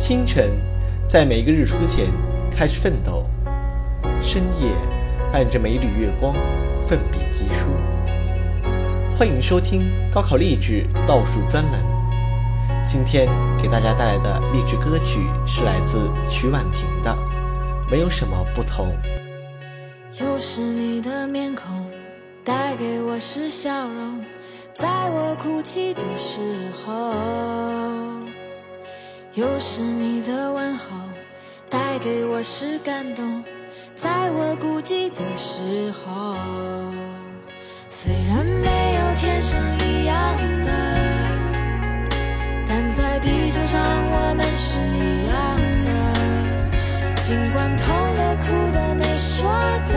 清晨，在每个日出前开始奋斗；深夜，伴着每缕月光，奋笔疾书。欢迎收听高考励志倒数专栏。今天给大家带来的励志歌曲是来自曲婉婷的《没有什么不同》。又是你的面孔，带给我是笑容，在我哭泣的时候；又是你的问候，带给我是感动，在我孤寂的时候。虽然没有天生一样的，但在地球上我们是一样的。尽管痛的、哭的、没说的，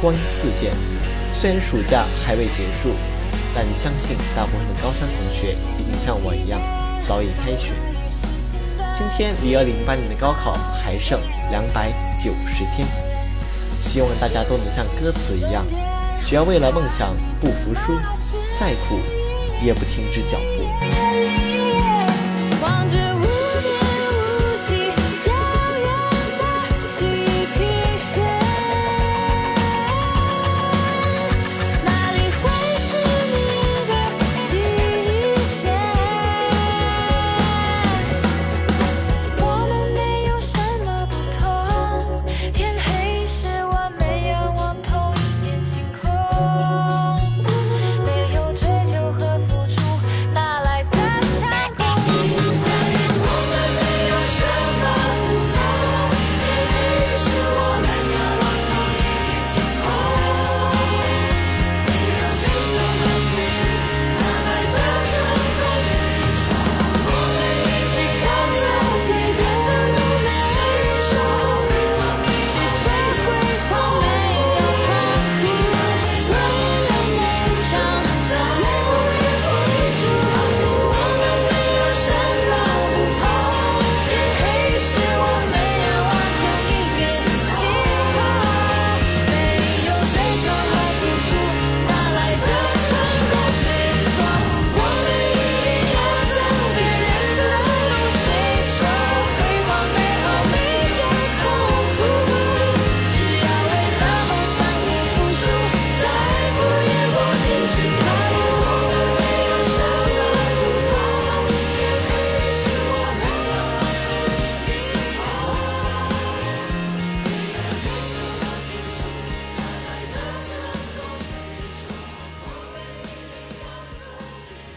光阴似箭，虽然暑假还未结束，但相信大部分的高三同学已经像我一样早已开学。今天离二零一八年的高考还剩两百九十天，希望大家都能像歌词一样，只要为了梦想不服输，再苦也不停止脚步。